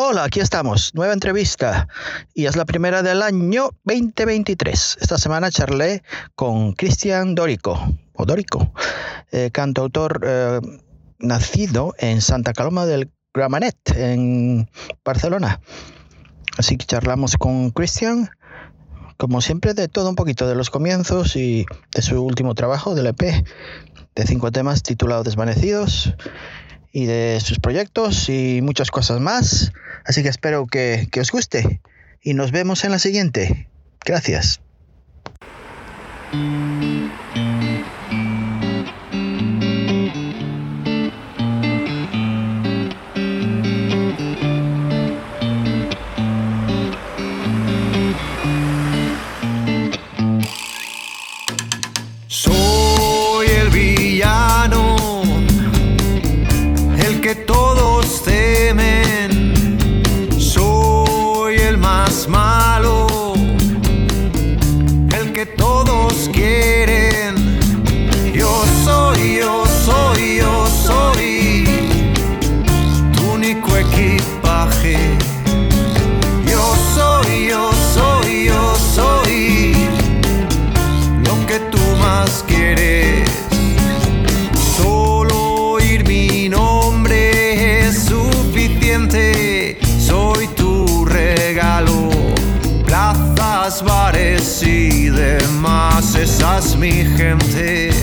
Hola, aquí estamos, nueva entrevista y es la primera del año 2023. Esta semana charlé con Cristian Dorico, o Dorico, eh, cantautor eh, nacido en Santa Coloma del Gramanet, en Barcelona. Así que charlamos con Cristian, como siempre, de todo un poquito, de los comienzos y de su último trabajo, del EP, de cinco temas titulado Desvanecidos y de sus proyectos y muchas cosas más. Así que espero que, que os guste y nos vemos en la siguiente. Gracias. Mi gente.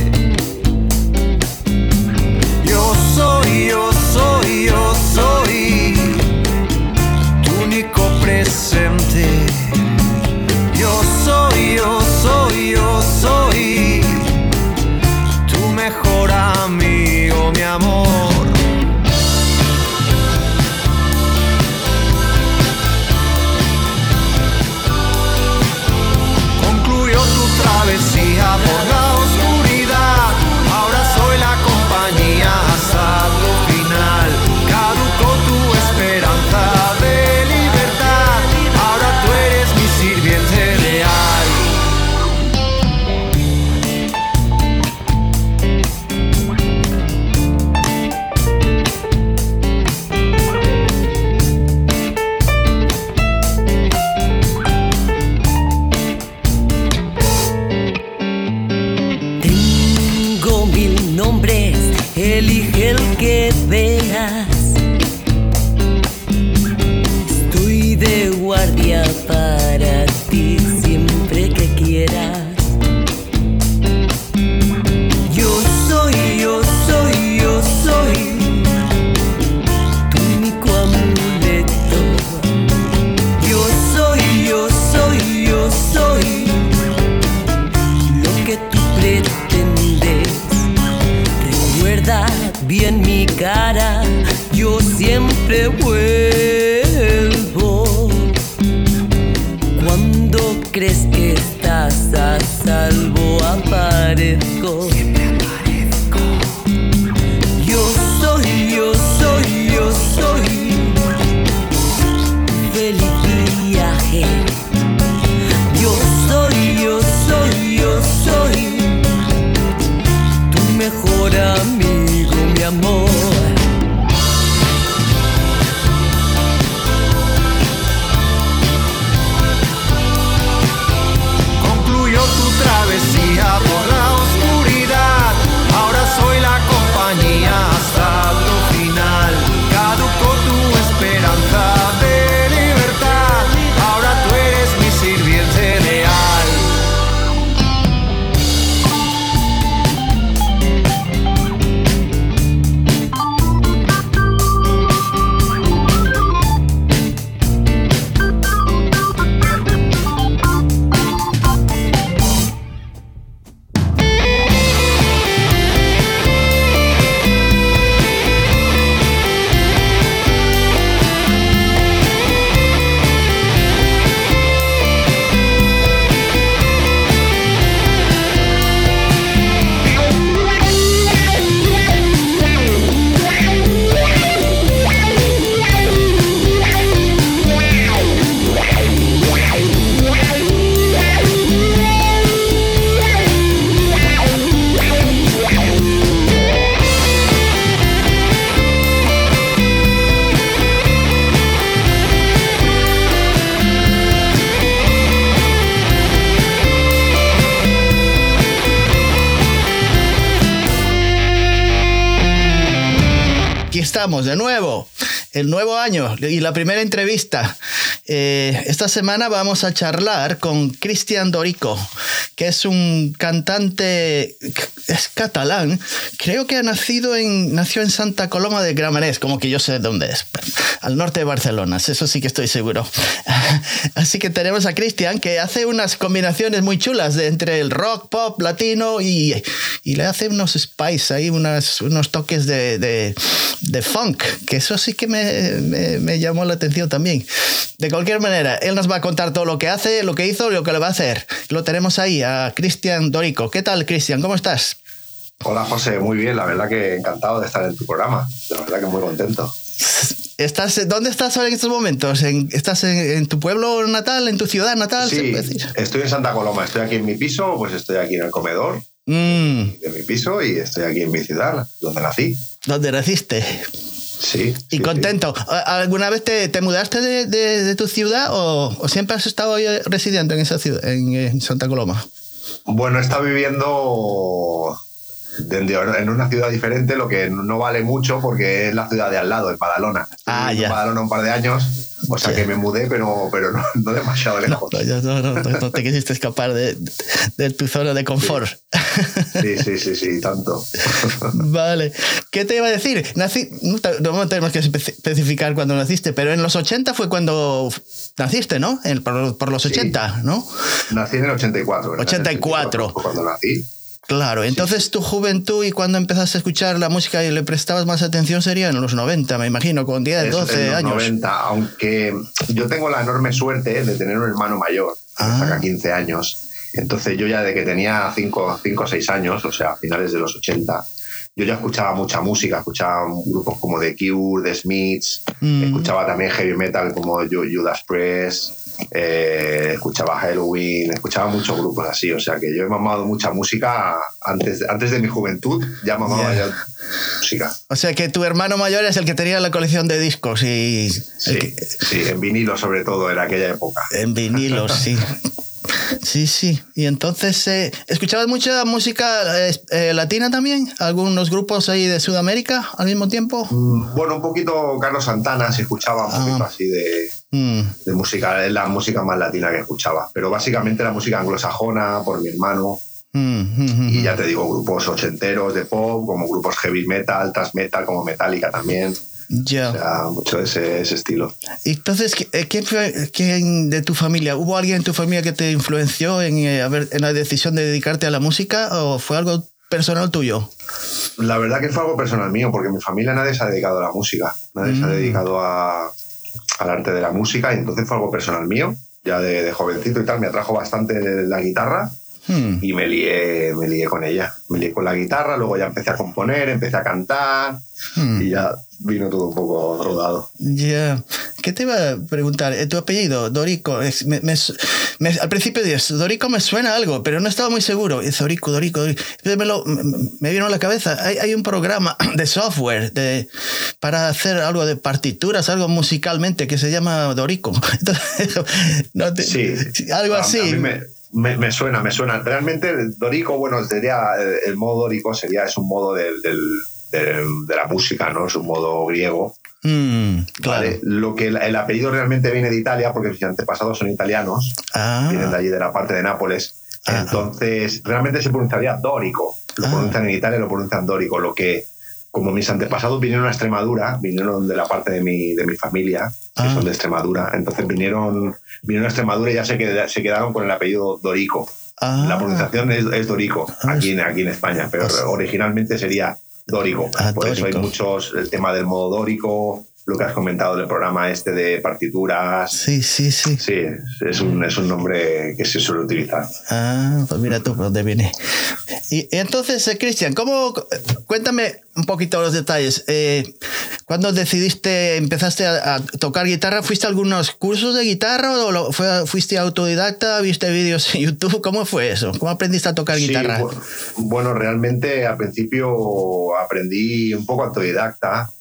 Yo soy, yo soy, yo soy. Feliz viaje. Yo soy, yo soy, yo soy tu mejor amigo, mi amor. Estamos de nuevo, el nuevo año y la primera entrevista. Eh, esta semana vamos a charlar con Cristian Dorico, que es un cantante, catalán, creo que ha nacido en, nació en Santa Coloma de Gramenet, como que yo sé dónde es, al norte de Barcelona, eso sí que estoy seguro. Así que tenemos a Cristian que hace unas combinaciones muy chulas entre el rock, pop, latino y, y le hace unos spice ahí, unas, unos toques de, de, de funk, que eso sí que me, me, me llamó la atención también. De cualquier manera, él nos va a contar todo lo que hace, lo que hizo y lo que le va a hacer. Lo tenemos ahí, a Cristian Dorico. ¿Qué tal, Cristian? ¿Cómo estás? Hola José, muy bien, la verdad que encantado de estar en tu programa, la verdad que muy contento. ¿Estás, ¿Dónde estás ahora en estos momentos? ¿En- ¿Estás en, en tu pueblo natal, en tu ciudad natal? Sí, decir? estoy en Santa Coloma, estoy aquí en mi piso, pues estoy aquí en el comedor Mm, de mi piso y estoy aquí en mi ciudad, donde nací. ¿Dónde naciste? Sí. Y sí, contento. ¿A- ¿Alguna vez te, te mudaste de, de- de tu ciudad o, o siempre has estado ahí residente en esa ciudad, en, en Santa Coloma? Bueno, he estado viviendo en una ciudad diferente, lo que no vale mucho porque es la ciudad de al lado, en Badalona. Ah, viviendo ya. En Badalona un par de años, o sea que me mudé, pero, pero no, no demasiado lejos. No, te quisiste escapar de, de tu zona de confort. Sí, sí, sí, sí, tanto. Vale. ¿Qué te iba a decir? Nací, no, te- no tenemos que espe- especificar cuándo naciste, pero en los 80 fue cuando naciste, ¿no? En- por, por los Sí. 80, ¿no? Nací en el 84. en el 84. fue cuando nací. Claro. Entonces tu juventud y cuando empezaste a escuchar la música y le prestabas más atención sería en los 90, me imagino, con 10, Es 12 en los años. 90, aunque yo tengo la enorme suerte de tener un hermano mayor, que Ah. saca 15 años. Entonces yo ya de que tenía 5 o 6 años, o sea, a finales de los 80, yo ya escuchaba mucha música, escuchaba grupos como The Cure, The Smiths, Mm. escuchaba también heavy metal como Ju- Judas Priest, eh, escuchaba Halloween, escuchaba muchos grupos así, o sea que yo he mamado mucha música antes, antes de mi juventud, ya mamaba Yeah. ya música. O sea que tu hermano mayor es el que tenía la colección de discos y Sí, que- sí, en vinilo sobre todo en aquella época. en vinilos, sí. Sí, sí. Y entonces, eh, ¿escuchabas mucha música eh, eh, latina también? ¿Algunos grupos ahí de Sudamérica al mismo tiempo? Bueno, un poquito Carlos Santana, se escuchaba un Ah. poquito así de, Mm, de música, es la música más latina que escuchaba, pero básicamente la música anglosajona por mi hermano mm, mm, y mm. ya te digo, grupos ochenteros de pop, como grupos heavy metal, thrash metal, como Metallica también, Ya. o sea, mucho de ese, ese estilo. Entonces, ¿qui- eh, ¿quién fue quién de tu familia? ¿Hubo alguien en tu familia que te influenció en, eh, en la decisión de dedicarte a la música o fue algo personal tuyo? La verdad que fue algo personal mío, porque mi familia nadie se ha dedicado a la música, nadie se ha Mm. dedicado a- al arte de la música, y entonces fue algo personal mío, ya de, de jovencito y tal, me atrajo bastante la guitarra Hmm. y me lié, me lié con ella. Me lié con la guitarra, luego ya empecé a componer, empecé a cantar Hmm. y ya vino todo un poco rodado. Ya. ¿Qué te iba a preguntar? Eh, ¿Tu apellido, Dorico? me- me me- al principio dices, Dorico me suena algo, pero no estaba muy seguro. Es Dorico, Dorico, Dorico. Me, lo- vino a la cabeza. Hay, hay un programa de software de, para hacer algo de partituras, algo musicalmente, que se llama Dorico. Entonces, no te- Sí, algo a- así. A mí me, suena, me suena. Realmente el Dorico, bueno, sería eh, el modo Dorico sería es un modo del- del- del- de la música, ¿no? Es un modo griego. Mm, claro. ¿vale? Lo que el, el apellido realmente viene de Italia, porque mis antepasados son italianos, Ah, vienen de allí de la parte de Nápoles. Ah. Entonces, realmente se pronunciaría Dórico. Lo Ah. pronuncian en Italia, lo pronuncian Dórico. Lo que, como mis antepasados vinieron a Extremadura, vinieron de la parte de mi, de mi familia, que Ah. son de Extremadura. Entonces vinieron, vinieron a Extremadura y ya se, queda- se quedaron con el apellido Dorico. ah, La pronunciación es, es Dorico, Ah. aquí en, aquí en España, pero originalmente sería Dórico. Por eso hay muchos, el tema del modo Dórico, lo que has comentado del programa este de partituras. Sí, sí, sí. Sí, es un, es un nombre que se suele utilizar. Ah, pues mira tú por dónde viene. Y, y entonces, eh, Cristian, ¿cómo? Cuéntame un poquito los detalles. Eh, ¿Cuándo decidiste, empezaste a, a tocar guitarra? ¿Fuiste a algunos cursos de guitarra o lo- fue- fuiste autodidacta? ¿Viste vídeos en YouTube? ¿Cómo fue eso? ¿Cómo aprendiste a tocar guitarra? bu- bueno, realmente al principio aprendí un poco autodidacta.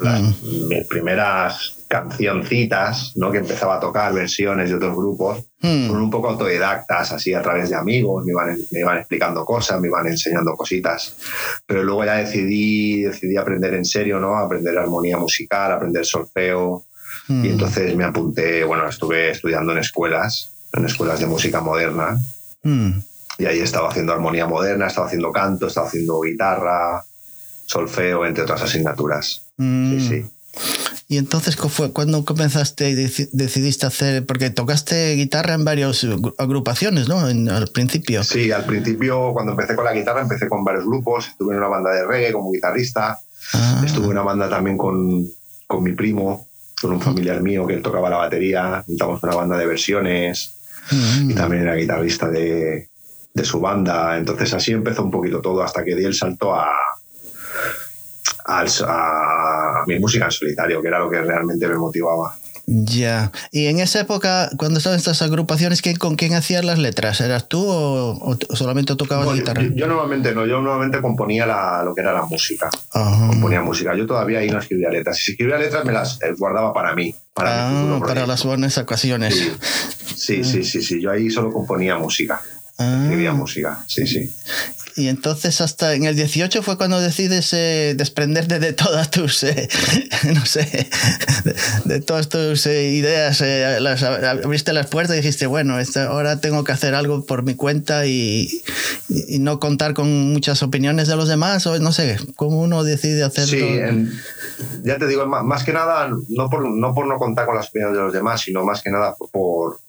Las, Mm. Mis primeras cancioncitas, ¿no? Que empezaba a tocar versiones de otros grupos, fueron un poco autodidactas, así a través de amigos, me iban, me iban explicando cosas, me iban enseñando cositas. Pero luego ya decidí, decidí aprender en serio, ¿no? Aprender armonía musical, aprender solfeo. Hmm. Y entonces me apunté, bueno, estuve estudiando en escuelas, en escuelas de música moderna. Hmm. Y ahí estaba haciendo armonía moderna, estaba haciendo canto, estaba haciendo guitarra, solfeo, entre otras asignaturas. Sí, sí. Y entonces, ¿cu- fue cuando comenzaste y deci- decidiste hacer? Porque tocaste guitarra en varias gru- agrupaciones, ¿no? En- al principio. Sí, al principio, cuando empecé con la guitarra, empecé con varios grupos. Estuve en una banda de reggae como guitarrista. Ah. Estuve en una banda también con, con mi primo, con un familiar mío que él tocaba la batería. Montamos una banda de versiones Mm. y también era guitarrista de, de su banda. Entonces así empezó un poquito todo hasta que di el salto a, al- a mi música en solitario, que era lo que realmente me motivaba. Ya. Y en esa época, cuando estabas en estas agrupaciones, ¿quién, ¿con quién hacías las letras? ¿Eras tú o, solamente tocabas No, guitarra? yo- yo normalmente no, yo normalmente componía la- lo que era la música. Ajá. Componía música. Yo todavía ahí no escribía letras. Si escribía letras me las eh, guardaba para mí, para Ah, para las buenas ocasiones. Sí, sí, sí, sí, sí. Yo ahí solo componía música. Ah. Escribía música, sí, sí. Y entonces hasta en el 18 fue cuando decides eh, desprenderte de todas tus, eh, no sé, de, de todas tus eh, ideas, eh, las, abriste las puertas y dijiste, bueno, esta- ahora tengo que hacer algo por mi cuenta y, y- y no contar con muchas opiniones de los demás, o no sé, cómo uno decide hacerlo. Sí, en- ya te digo, más, más que nada, no por, no por no contar con las opiniones de los demás, sino más que nada por, por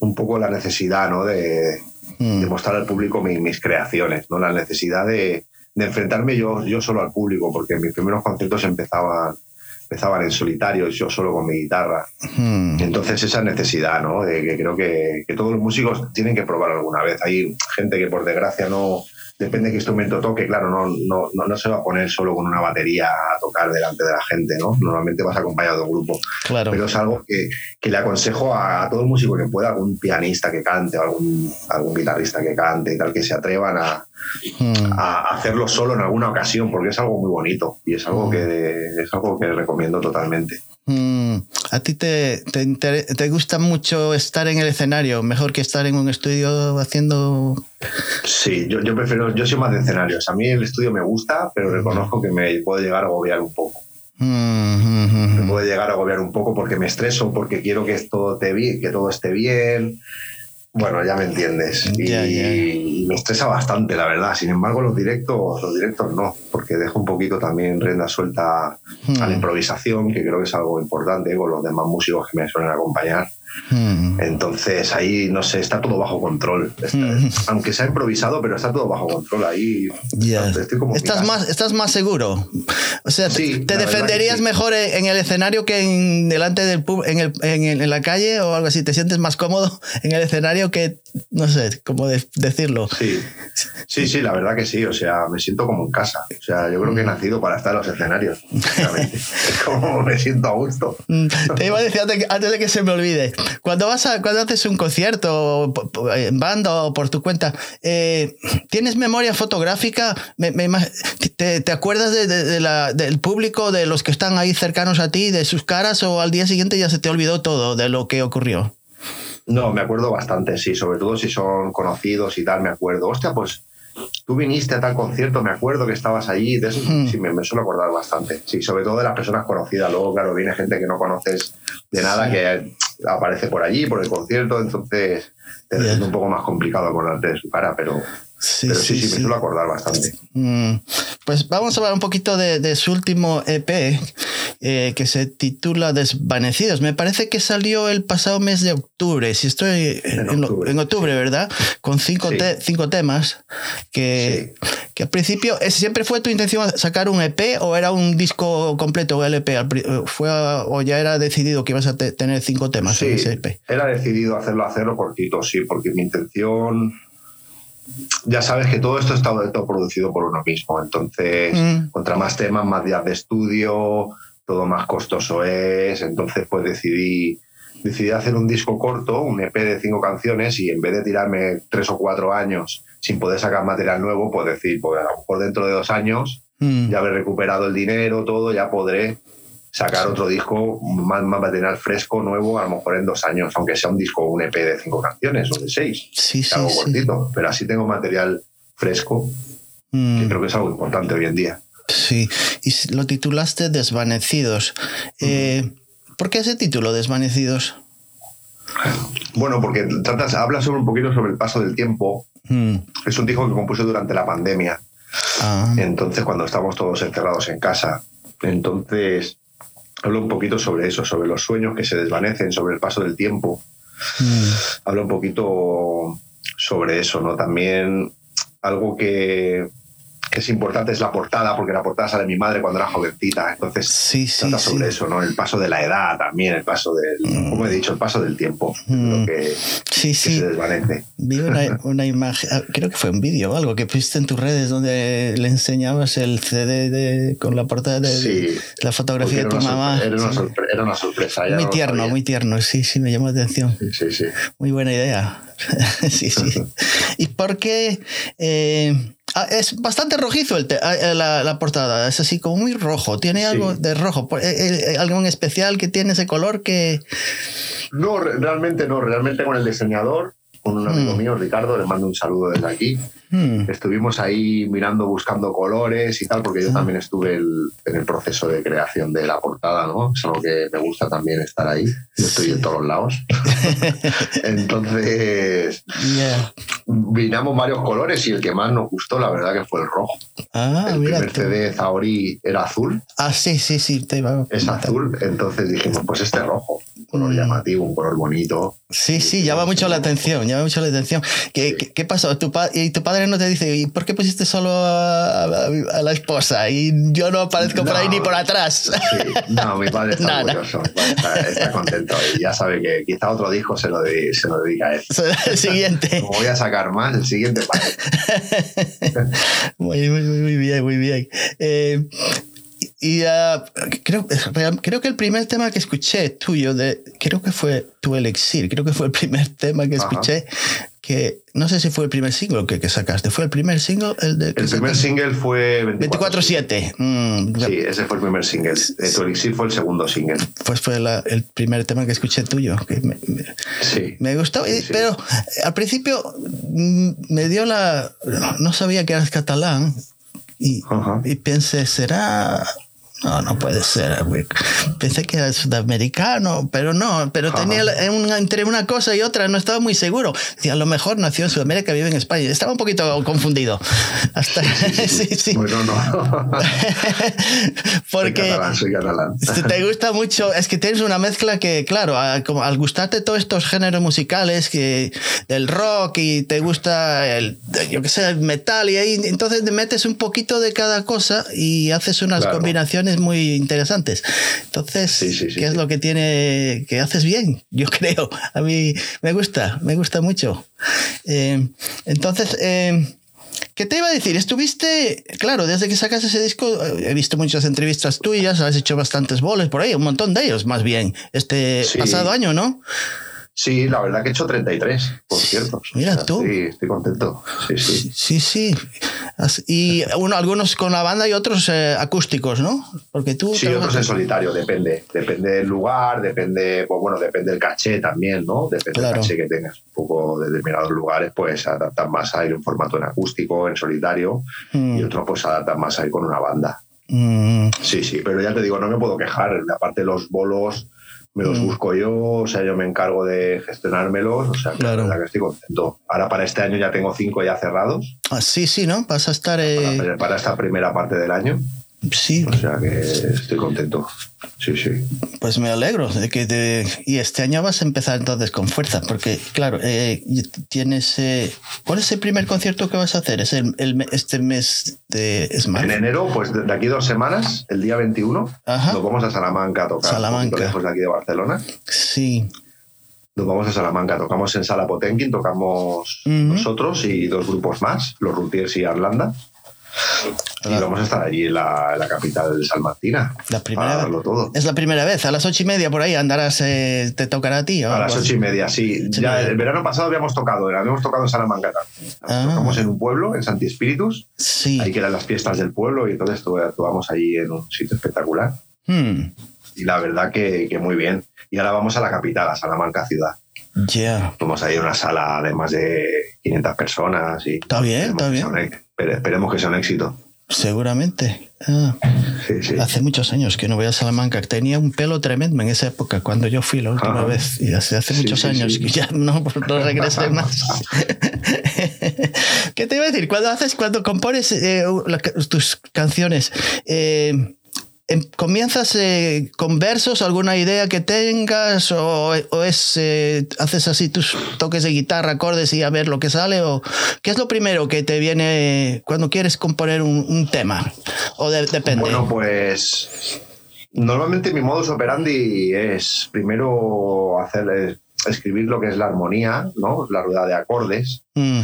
un poco la necesidad ¿no? de, Mm. de mostrar al público mi- mis creaciones, ¿no? la necesidad de, de enfrentarme yo, yo solo al público, porque mis primeros conciertos empezaban, empezaban en solitario, yo solo con mi guitarra. Mm. Entonces esa necesidad, ¿no? De que creo que, que todos los músicos tienen que probar alguna vez. Hay gente que por desgracia no, depende de qué instrumento toque, claro, no, no, no, no se va a poner solo con una batería a tocar delante de la gente, ¿no? Normalmente vas acompañado de un grupo. Claro. Pero es algo que, que le aconsejo a, a todo el músico que pueda, algún pianista que cante, o algún, algún guitarrista que cante y tal, que se atrevan a. a hacerlo solo en alguna ocasión, porque es algo muy bonito y es algo que, es algo que recomiendo totalmente. Mm, ¿A ti te, te, te gusta mucho estar en el escenario, mejor que estar en un estudio haciendo... Sí, yo, yo prefiero, yo soy más de escenarios. A mí el estudio me gusta, pero reconozco que me puede llegar a agobiar un poco. Me puede llegar a agobiar un poco porque me estreso, porque quiero que esto te que todo esté bien. Bueno, ya me entiendes. Y, Ya, ya. y me estresa bastante, la verdad. Sin embargo, los directos, los directos no, porque dejo un poquito también rienda suelta a la Mm. improvisación, que creo que es algo importante con los demás músicos que me suelen acompañar. Mm. Entonces ahí, no sé, está todo bajo control. Está- Mm. Aunque sea improvisado, pero está todo bajo control. Ahí estoy como Estás más, estás más seguro. O sea, te- Sí, defenderías sí. mejor en el escenario que en, delante del pub- en, el, en, el- en la calle o algo así. ¿Te sientes más cómodo en el escenario que, no sé, cómo de- decirlo? Sí, sí, sí, la verdad que sí. O sea, me siento como en casa. O sea, yo creo que he nacido para estar en los escenarios. es como me siento a gusto. Mm, Te iba a decir antes, antes de que se me olvide. Cuando vas a, cuando haces un concierto en banda o por tu cuenta, eh, ¿tienes memoria fotográfica? Me- ¿Te, te acuerdas de- de- de la- del público, de los que están ahí cercanos a ti, de sus caras o al día siguiente ya se te olvidó todo de lo que ocurrió? No, me acuerdo bastante, sí. Sobre todo si son conocidos y tal, me acuerdo. Hostia, pues tú viniste a tal concierto, me acuerdo que estabas allí. De eso sí, me, me suelo acordar bastante. Sí, sobre todo de las personas conocidas. Luego, claro, viene gente que no conoces de nada, Sí. que aparece por allí, por el concierto. Entonces te resulta un poco más complicado acordarte de su cara, pero, Sí, pero sí, sí, me suelo acordar bastante. Mm, Pues vamos a hablar un poquito de, de su último EP eh, que se titula Desvanecidos. Me parece que salió el pasado mes de octubre, si estoy en, octubre. en octubre, ¿verdad? Con cinco, Sí. te- cinco temas que, que al principio, ¿es- ¿siempre fue tu intención sacar un EP o era un disco completo o LP? Pri- eh, Fue a- ¿O ya era decidido que ibas a te- tener cinco temas en Sí, ese E EP? era decidido hacerlo, hacerlo cortito, sí, porque mi intención. Ya sabes que todo esto está todo producido por uno mismo, entonces, Mm. contra más temas, más días de estudio, todo más costoso es. Entonces, pues decidí, decidí hacer un disco corto, un EP de cinco canciones, y en vez de tirarme tres o cuatro años sin poder sacar material nuevo, pues decir, pues a lo mejor dentro de dos años Mm. ya habré recuperado el dinero, todo, ya podré sacar otro disco más, más material fresco, nuevo, a lo mejor en dos años, aunque sea un disco, un EP de cinco canciones o de seis. Sí, sí, algo sí. cortito, pero así tengo material fresco, Mm, que creo que es algo importante hoy en día. sí. Y lo titulaste Desvanecidos. Eh, ¿Por qué ese título, Desvanecidos? Bueno, porque tratas, hablas sobre un poquito sobre el paso del tiempo. Mm, Es un disco que compuse durante la pandemia. ah, Entonces, cuando estamos todos encerrados en casa, entonces hablo un poquito sobre eso, sobre los sueños que se desvanecen, sobre el paso del tiempo. mm, Hablo un poquito sobre eso, ¿no? También algo que es importante es la portada, porque la portada sale mi madre cuando era jovencita. Entonces, sí, sí, trata sí. sobre eso, ¿no? El paso de la edad también, el paso del, como he dicho, el paso del tiempo, Mm. lo que, Sí, que sí. se desvanece. Vi una, una imagen, ah, creo que fue un vídeo o algo que pusiste en tus redes donde le enseñabas el CD de, con la portada de, Sí. de la fotografía de tu mamá. Era una, sorpre- era una sorpresa. Muy no tierno, muy tierno. Sí, sí, me llamó la atención. Sí, sí, sí. Muy buena idea. sí, sí. ¿Y por qué? eh, es bastante rojizo el te- ah, eh, la, la portada, es así como muy rojo. Tiene Sí. algo de rojo. Por- eh, eh, ¿Algo en especial que tiene ese color que.? No, re- realmente no. Realmente con el diseñador, con un amigo Mm. mío, Ricardo, le mando un saludo desde aquí. Hmm, Estuvimos ahí mirando, buscando colores y tal, porque yo también estuve el- en el proceso de creación de la portada, ¿no? Es algo que me gusta también estar ahí. Yo estoy Sí. en todos lados. Entonces, yeah. miramos varios colores y el que más nos gustó, la verdad, que fue el rojo. Ah, el mira. primer tú. CD Zaori era azul, Ah, sí, sí, sí. Te iba a es azul. Entonces dijimos, pues este rojo, color Mm. llamativo, un color bonito. Sí, sí, llama mucho la atención, llama mucho la atención. ¿Qué, Sí. qué, qué pasó? ¿Tu y tu padre no te dice, ¿y por qué pusiste solo a, a- a la esposa? Y yo no aparezco por ahí ni por atrás. Sí, no, mi padre está orgulloso, mi padre está, está contento y ya sabe que quizá otro disco se lo, de- se lo dedica a él. El siguiente. Como voy a sacar más, el siguiente para él. Muy, muy, muy bien, muy bien. Eh, y ah, creo, real- creo que el primer tema que escuché tuyo, de, creo que fue Tu Elixir, creo que fue el primer tema que Ajá. escuché, que no sé si fue el primer single que, que sacaste, fue el primer single, el de... El primer single fue 24-7. Mm, Sí, ese fue el primer single. Eh, Tu Elixir fue el segundo single. Pues fue la- el primer tema que escuché tuyo, que me, me- Sí. me gustó, Sí, eh, sí. pero al principio mm, me dio la... No sabía que eras catalán y, y pensé, ¿será...? No, no puede ser. Pensé que era sudamericano, pero no, pero Ajá. tenía entre una cosa y otra, no estaba muy seguro. Decía, a lo mejor nació en Sudamérica, vive en España. Estaba un poquito confundido. Hasta, sí, sí. Bueno, no. soy Porque catalán, soy catalán. te gusta mucho, es que tienes una mezcla que, claro, al gustarte todos estos géneros musicales, que el rock y te gusta el, yo qué sé, el metal, y ahí entonces te metes un poquito de cada cosa y haces unas Claro. combinaciones muy interesantes. Entonces, Sí, sí, sí, ¿qué es lo que tiene, que haces bien? Yo creo. A mí me gusta, me gusta mucho. Eh, entonces, eh, ¿Qué te iba a decir? Estuviste, claro, desde que sacas ese disco, eh, he visto muchas entrevistas tuyas, has hecho bastantes boles por ahí, un montón de ellos más bien, este pasado año, ¿no? Sí, la verdad que he hecho 33, por cierto. Mira tú. Sí, estoy contento. Sí, sí. Sí, sí. Y uno, algunos con la banda y otros eh, acústicos, ¿no? Porque tú... Sí, otros en solitario, depende. Depende del lugar, depende, pues bueno, depende del caché también, ¿no? Depende Claro. del caché que tengas. Un poco de determinados lugares, pues adaptan más a ir en formato en acústico, en solitario, Mm, y otros pues adaptan más a ir con una banda. mm, Sí, sí, pero ya te digo, no me puedo quejar. Aparte los bolos me los Mm. busco yo, o sea, yo me encargo de gestionármelos, o sea, que Claro. la verdad que estoy contento. Ahora para este año ya tengo cinco ya cerrados, ah, sí, sí, ¿no? Vas a estar... eh, para, para esta primera parte del año, sí, o sea que estoy contento. Sí, sí. Pues me alegro de que te- y este año vas a empezar entonces con fuerza, porque claro, eh, tienes eh, ¿cuál es el primer concierto que vas a hacer? Es el, este mes de es En enero, pues de aquí dos semanas, el día 21, Ajá. nos vamos a Salamanca a tocar. Salamanca. Lejos de aquí de Barcelona. Sí. Nos vamos a Salamanca, tocamos en Sala Potenkin, tocamos nosotros y dos grupos más, los Rutiers y Arlanda. Y vamos a estar allí en la, en la capital salmantina. La primera para vez. todo. Es la primera vez. A las ocho y media por ahí andarás, eh, te tocará a ti. o A las ocho y media, sí. Ocho Ya media. el verano pasado habíamos tocado, habíamos tocado en Salamanca. Ah. Tocamos en un pueblo, en Santi Espíritus, Sí. ahí que eran las fiestas del pueblo y entonces actuamos allí en un sitio espectacular. Hmm. y la verdad que, que muy bien. Y ahora vamos a la capital, a Salamanca ciudad. Ya. Vamos a ir a una sala de más de 500 personas y Está bien, está bien. un pero esperemos que sea un éxito. Seguramente. Ah, Sí, sí. hace muchos años que no voy a Salamanca. Tenía un pelo tremendo en esa época, cuando yo fui la última Ajá. vez. Y hace, hace Sí, muchos años que ya no, no regresé más. ¿Qué te iba a decir? Cuando haces, cuando compones eh, tus canciones, eh, ¿comienzas eh, con versos, alguna idea que tengas? ¿O, o es eh, haces así tus toques de guitarra, acordes y a ver lo que sale? ¿O qué es lo primero que te viene cuando quieres componer un, un tema? ¿O de- depende? Bueno, pues normalmente mi modus operandi es primero hacer eh, escribir lo que es la armonía, ¿no? La rueda de acordes. Mm,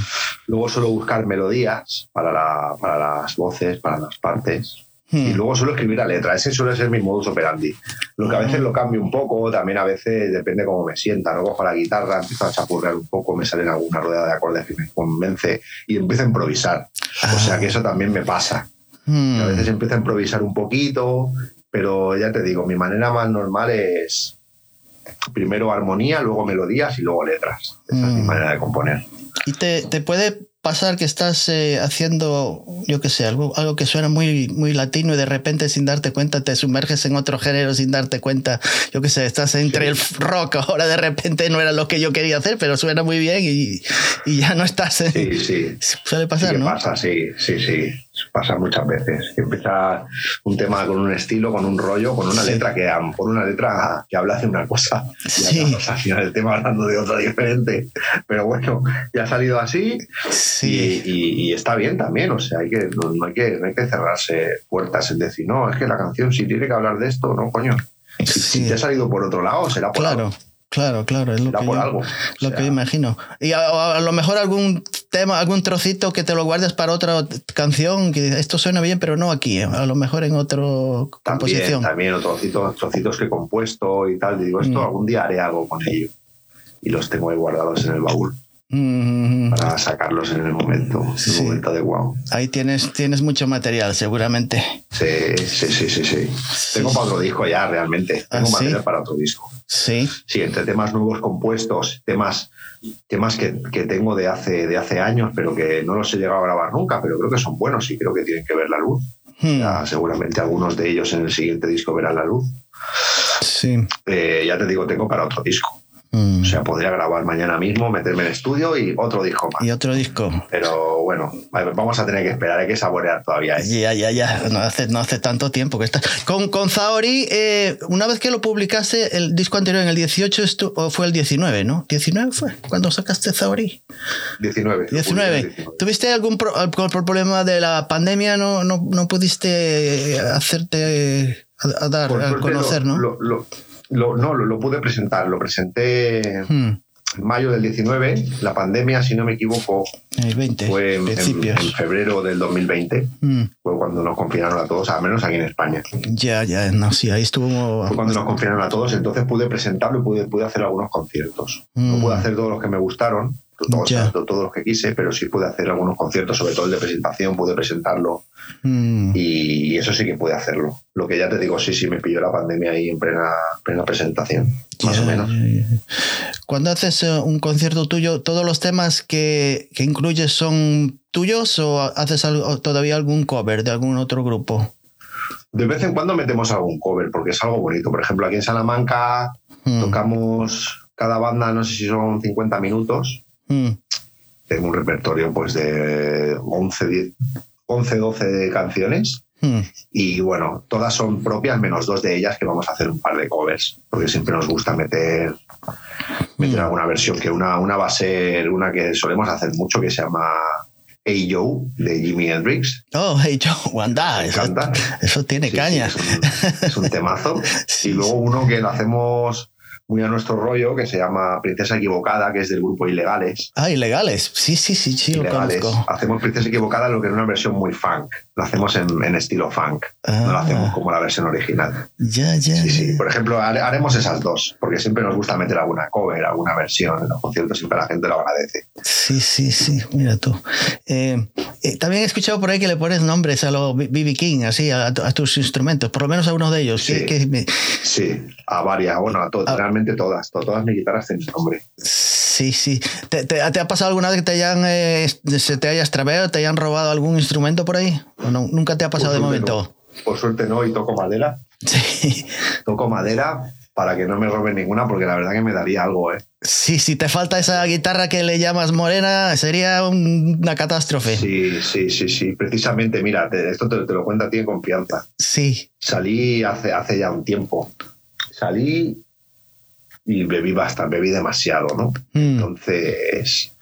Luego suelo buscar melodías para, la- para las voces, para las partes. Y luego suelo escribir la letra. Ese suele ser mi modus operandi. Lo que a veces lo cambio un poco, también a veces depende cómo me sienta. ¿no? Cojo la guitarra, empiezo a chapurrear un poco, me salen alguna rueda de acordes que me convence y empiezo a improvisar. O sea que eso también me pasa. Mm. A veces empiezo a improvisar un poquito, pero ya te digo, mi manera más normal es primero armonía, luego melodías y luego letras. Esa es mi manera de componer. Y te, te puede pasar que estás eh, haciendo, yo qué sé, algo, algo que suena muy, muy latino y de repente sin darte cuenta te sumerges en otro género sin darte cuenta. Yo qué sé, estás entre el rock, ahora de repente no era lo que yo quería hacer, pero suena muy bien y, y ya no estás en... Sí, sí. Suele pasar, ¿no? pasa, sí, sí, sí. Pasa muchas veces. Que Empieza un tema con un estilo, con un rollo, con una Sí. letra que con una letra que habla de una cosa. Y Sí. al final el tema hablando de otra diferente. Pero bueno, ya ha salido así Sí. y, y- y está bien también. O sea, hay que, no, no hay que, no hay que cerrarse puertas en decir, no, es que la canción si tiene que hablar de esto, no, coño. Si, Sí. si te ha salido por otro lado, será por Claro, algo. Claro, claro. Es lo que por yo- algo. Lo O que sea, yo imagino. Y a, a lo mejor algún tema, algún trocito que te lo guardes para otra canción, que esto suena bien, pero no aquí, eh, a lo mejor en otra composición. también trocitos, trocitos que he compuesto y tal. Y digo, esto Mm. algún día haré algo con ello. Y los tengo ahí guardados en el baúl Mm, para sacarlos en el momento, en Sí. el momento adecuado. ahí tienes, tienes mucho material, seguramente. Sí, sí, sí, sí, sí. Tengo para otro disco ya, realmente. ¿Ah, Tengo sí? material para otro disco. Sí. Sí, entre temas nuevos compuestos, temas, temas que, que tengo de hace, de hace años, pero que no los he llegado a grabar nunca, pero creo que son buenos y creo que tienen que ver la luz. Hmm, Ya, seguramente algunos de ellos en el siguiente disco verán la luz. sí. Eh, ya te digo, tengo para otro disco. Mm. O sea, podría grabar mañana mismo, meterme en estudio y otro disco más. y otro disco. Pero bueno, vamos a tener que esperar, hay que saborear todavía. ¿eh? Ya, ya, ya. No hace, no hace tanto tiempo que está. Con, con Zaori, eh, una vez que lo publicaste, el disco anterior en el 18 estu- o fue el 19, ¿no? ¿19 fue? cuando sacaste Zaori? 19. 19. ¿Tuviste algún pro- problema de la pandemia? ¿No, no, no pudiste hacerte a, a dar, Por a conocer, lo, no? lo- lo- lo- no, lo, lo pude presentar. Lo presenté Hmm, en mayo del 19. La pandemia, si no me equivoco, el 20, fue en, febrero del 2020. Hmm, Fue cuando nos confinaron a todos, al menos aquí en España. ya, ya, no, sí, ahí estuvo. Fue cuando nos confinaron a todos, entonces pude presentarlo y pude, pude hacer algunos conciertos. No Mm. pude hacer todos los que me gustaron, todos, Ya. todos los que quise, pero sí pude hacer algunos conciertos, sobre todo el de presentación, pude presentarlo Hmm, y eso sí que pude hacerlo. Lo que ya te digo, sí, sí, me pilló la pandemia ahí en plena, plena presentación, más o menos. Cuando haces eh, un concierto tuyo, ¿todos los temas que, que incluyes son tuyos o haces algo- todavía algún cover de algún otro grupo? De vez en cuando metemos algún cover, porque es algo bonito. Por ejemplo, aquí en Salamanca Hmm, tocamos cada banda, no sé si son 50 minutos, tengo un repertorio pues de 11, 10, 11 12 canciones. hmm. Y bueno, todas son propias, menos dos de ellas que vamos a hacer un par de covers, porque siempre nos gusta meter, meter Mm. alguna versión, que una, una va a ser una que solemos hacer mucho, que se llama Hey Joe, de Jimi Hendrix. Oh, hey Joe, anda, Me eso, encanta. eso tiene Sí, sí, caña. es, un, es un temazo. Sí, y luego uno que lo hacemos muy a nuestro rollo, que se llama Princesa Equivocada, que es del grupo Ilegales. Ah, ilegales. Sí, sí, sí, sí, lo Ilegales. conozco. Hacemos Princesa Equivocada, lo que es una versión muy funk. Lo hacemos en, en estilo funk. No lo Ah. hacemos como la versión original. Ya, ya. Sí, sí. Por ejemplo, hare- haremos esas dos, porque siempre nos gusta meter alguna cover, alguna versión. En los conciertos siempre la gente lo agradece. Sí, sí, sí, mira tú. Eh, eh, también he escuchado por ahí que le pones nombres a los B.B. King, así, a, a tus instrumentos, por lo menos a uno de ellos. Sí. que- que me- Sí, a varias, bueno, a todas, Ah. Todas. to- Todas mis guitarras tienen nombre. sí, sí. ¿Te, te, te ha pasado alguna vez que te hayan, eh, se te haya extraviado, te hayan robado algún instrumento por ahí? ¿O no? Nunca te ha pasado de momento. no. Por suerte no, y toco madera. Sí. Toco madera para que no me roben ninguna, porque la verdad que me daría algo, ¿eh? sí, si te falta esa guitarra que le llamas morena, sería un- una catástrofe. Sí, sí, sí, sí. Precisamente, mira, te- esto te, te lo cuento a ti en confianza. Sí. Salí hace, hace ya un tiempo. Salí y bebí bastante, bebí demasiado, ¿no? Mm. Entonces,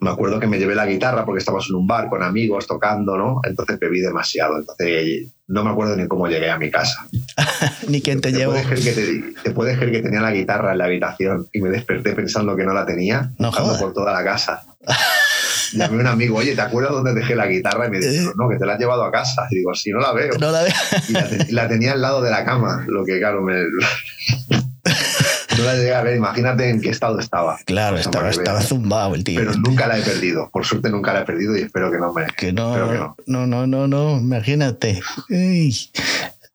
me acuerdo que me llevé la guitarra porque estábamos en un bar con amigos tocando, ¿no? Entonces bebí demasiado. Entonces, no me acuerdo ni cómo llegué a mi casa. Ni quien te ¿Te llevó. puedes, creer que te, te puedes creer que tenía la guitarra en la habitación y me desperté pensando que no la tenía, No por toda la casa. Llamé a un amigo, oye, ¿te acuerdas dónde dejé la guitarra? Y me dijo, no, que te la has llevado a casa. Y digo, sí, no la veo. Eh. No la veo. Y la, la tenía al lado de la cama, lo que claro, me... no la llegué a ver, imagínate en qué estado estaba. Claro, estaba, zumbado el tío. Pero nunca la he perdido, por suerte nunca la he perdido y espero que no me... Que no, que no. no, no, no, no, imagínate. Ay,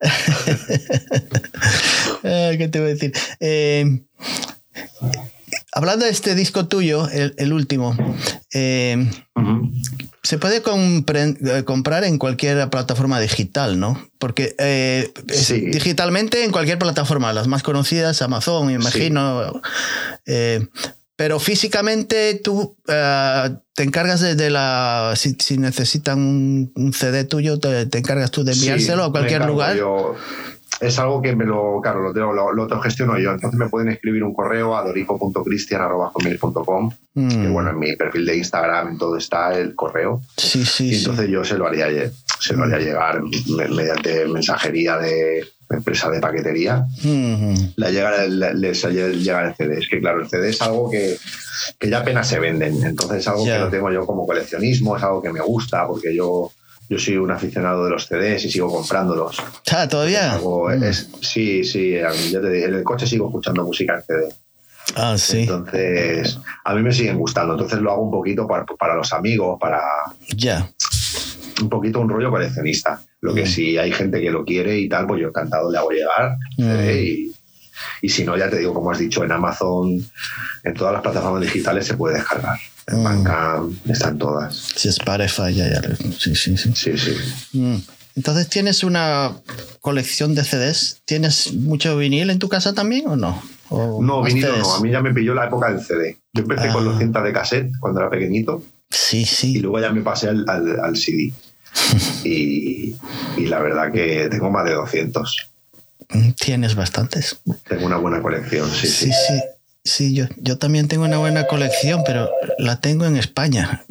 ¿Qué te voy a decir? Eh, hablando de este disco tuyo, el, el último, eh. Se puede eh, comprar en cualquier plataforma digital, ¿no? Porque eh, Sí. digitalmente en cualquier plataforma, las más conocidas, Amazon, me imagino. eh, pero físicamente tú eh, te encargas de, de la. Si, si necesitan un, un CD tuyo, te, te encargas tú de enviárselo Sí, a cualquier lugar. yo. Es algo que me lo, claro, lo, tengo- lo, lo autogestiono yo. Entonces me pueden escribir un correo a dorico.cristian.com, Mm, que bueno, en mi perfil de Instagram, en todo está el correo. sí, sí, Y sí. entonces yo se lo haría, se lo haría llegar me- mediante mensajería de empresa de paquetería. Mm, Le llega, le- les llega el CD. Es que claro, el CD es algo que, que ya apenas se venden. Entonces es algo que lo tengo yo como coleccionismo, es algo que me gusta porque yo, yo soy un aficionado de los CDs y sigo comprándolos. Ah, ¿Todavía? Mm. sí, sí, yo te digo, en el coche sigo escuchando música en CD. Ah, sí. Entonces, a mí me siguen gustando. Entonces lo hago un poquito para, para los amigos, para Ya. un poquito un rollo coleccionista. Lo que Mm. si hay gente que lo quiere y tal, pues yo encantado le hago llegar. Mm. Y, y si no, ya te digo, como has dicho, en Amazon, en todas las plataformas digitales se puede descargar. En Mm. Bandcamp, están todas. Si es Spotify, ya, ya. Sí, sí, sí. Sí, sí. Mm. Entonces, ¿tienes una colección de CDs? ¿Tienes mucho vinil en tu casa también o no? ¿O No, vinilo CDs? no. A mí ya me pilló la época del CD. Yo empecé con Ah. los cintas de cassette cuando era pequeñito. Sí, y sí. luego ya me pasé al, al- al CD. Y, y la verdad que tengo más de 200. Mm, Tienes bastantes. Tengo una buena colección, sí, sí. Sí, sí. Sí, yo, yo también tengo una buena colección, pero la tengo en España.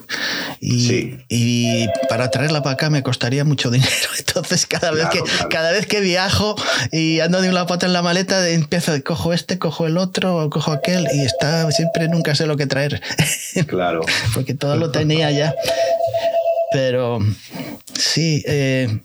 Y, Sí. y para traerla para acá me costaría mucho dinero. Entonces, cada vez, que, claro. cada vez que viajo y ando de un lado para otro en la maleta, empiezo, cojo este, cojo el otro, cojo aquel, y está siempre nunca sé lo que traer. Claro. porque todo lo tenía ya. Pero sí, eh,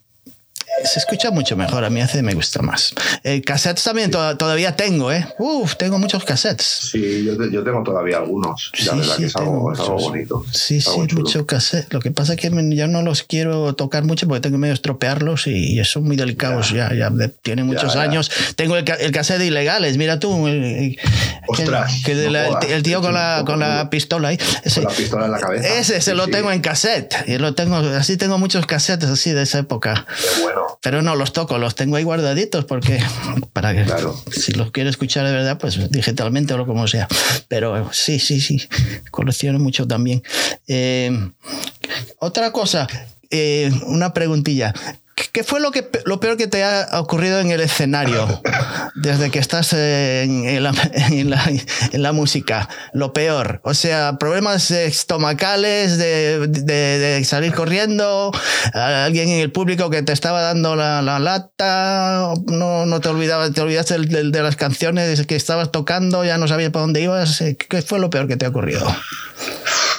se escucha mucho mejor. A mí hace me gusta más. Eh, cassettes también to- todavía tengo, ¿eh? Uf, tengo muchos cassettes. Sí, yo, yo tengo todavía algunos. La Sí, verdad sí, que es algo, es algo muchos. bonito. Sí, Es sí, algo chulo. mucho cassette. Lo que pasa es que ya no los quiero tocar mucho porque tengo que medio estropearlos y, son muy delicados ya. Ya, tienen muchos ya. años. Tengo el, el cassette de ilegales, mira tú. el- Ostras, que de no la- el, jodas, el tío con la, con la pistola ahí. Ese, Con la pistola en la cabeza. ese se Sí, lo sí. tengo en cassette. Y lo tengo, así tengo muchos cassettes así de esa época. Qué bueno. Pero no los toco, los tengo ahí guardaditos porque para que Claro. si los quiero escuchar de verdad, pues digitalmente o lo como sea. Pero sí, sí, sí, colecciono mucho también. Eh, otra cosa, eh, una preguntilla. ¿Qué fue lo, que, lo peor que te ha ocurrido en el escenario desde que estás en, la, música? Lo peor. O sea, problemas estomacales, de, salir corriendo, alguien en el público que te estaba dando la, la lata, no, no te olvidabas, te olvidaste de, de las canciones que estabas tocando, ya no sabías para dónde ibas. ¿Qué fue lo peor que te ha ocurrido?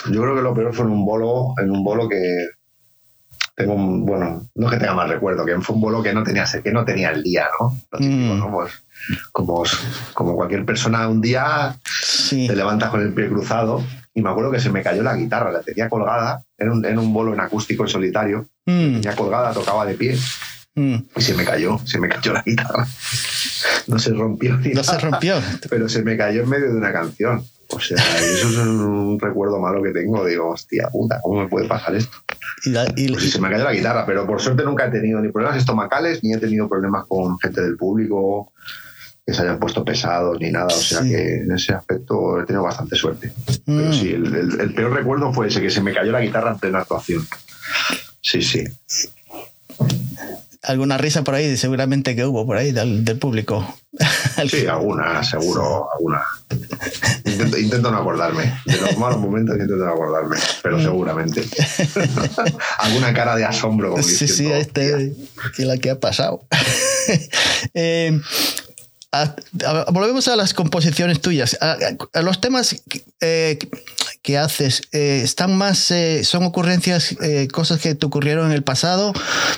Yo creo que lo peor fue en un bolo, en un bolo que tengo un, bueno, no es que tenga más recuerdo, que fue un bolo que no tenía, que no tenía el día, ¿no? Típico, Mm. ¿no? Pues, como, como cualquier persona un día Sí. te levantas con el pie cruzado y me acuerdo que se me cayó la guitarra, la tenía colgada, era un, era un bolo en acústico en solitario, Mm, tenía colgada, tocaba de pie mm. y se me cayó, se me cayó la guitarra. No se rompió ni No se rompió. pero se me cayó en medio de una canción. O sea, eso es un recuerdo malo que tengo. Digo, hostia puta, ¿cómo me puede pasar esto? Y la- y- Pues si se me cayó la guitarra, pero por suerte nunca he tenido ni problemas estomacales, ni he tenido problemas con gente del público que se hayan puesto pesados, ni nada. O sea Sí. que en ese aspecto he tenido bastante suerte. Mm. Pero sí, el, el- el peor recuerdo fue ese, que se me cayó la guitarra en plena actuación. Sí, sí. Alguna risa por ahí, seguramente que hubo por ahí del, del público. Sí, alguna, seguro, alguna. Intento, intento no acordarme. De los malos momentos intento no acordarme, pero Mm. seguramente. alguna cara de asombro. Como Sí, sí, este, que la que ha pasado. Eh, a- a- volvemos a las composiciones tuyas. A los temas eh, que haces, eh, ¿están más, eh, son ocurrencias, eh, cosas que te ocurrieron en el pasado,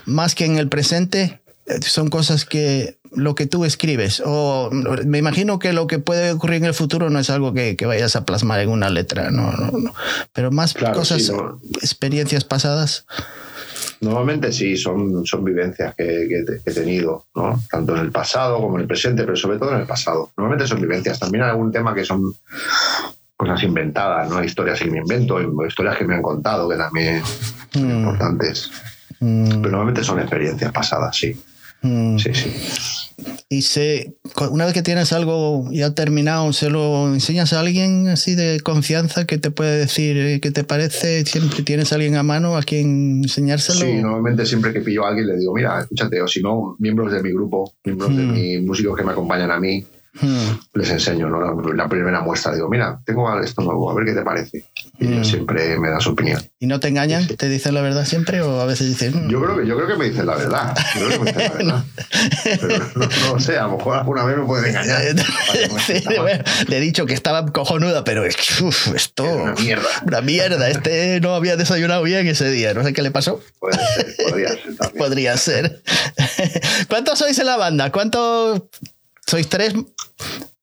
más que en el presente? Son cosas que lo que tú escribes. O me imagino que lo que puede ocurrir en el futuro no es algo que, que vayas a plasmar en una letra, no, no, no. Pero más Claro, cosas, sí, no. experiencias pasadas. Normalmente sí, son, son vivencias que, que he tenido, ¿no? tanto en el pasado como en el presente, pero sobre todo en el pasado. Normalmente son vivencias. También hay algún tema que son cosas inventadas, ¿no? historias que me invento, historias que me han contado, que también son Mm. importantes. Mm, Pero normalmente son experiencias pasadas, sí. mm. Sí, sí. Y se, una vez que tienes algo ya terminado, se lo enseñas a alguien así de confianza que te puede decir eh, qué te parece. Siempre tienes a alguien a mano a quien enseñárselo. Sí, normalmente siempre que pillo a alguien le digo, mira, escúchate, o si no, miembros de mi grupo, miembros de mis músicos que me acompañan a mí, Mm, les enseño ¿no? la, la primera muestra. Digo, mira, tengo esto nuevo, a ver qué te parece. Y Mm. ellos siempre me dan su opinión. ¿Y no te engañan? Sí. ¿Te dicen la verdad siempre o a veces dicen... mm, Yo creo que, yo creo que me dicen la verdad. Yo creo que me dicen la verdad. Pero no, no sé, a lo mejor alguna vez me pueden engañar. Sí, bueno, le he dicho que estaba cojonuda, pero uf, esto... Es una mierda. Una mierda. Este no había desayunado bien ese día. No sé qué le pasó. Puede ser, podría ser también. Podría ser. ¿Cuántos sois en la banda? ¿Cuántos? ¿Sois tres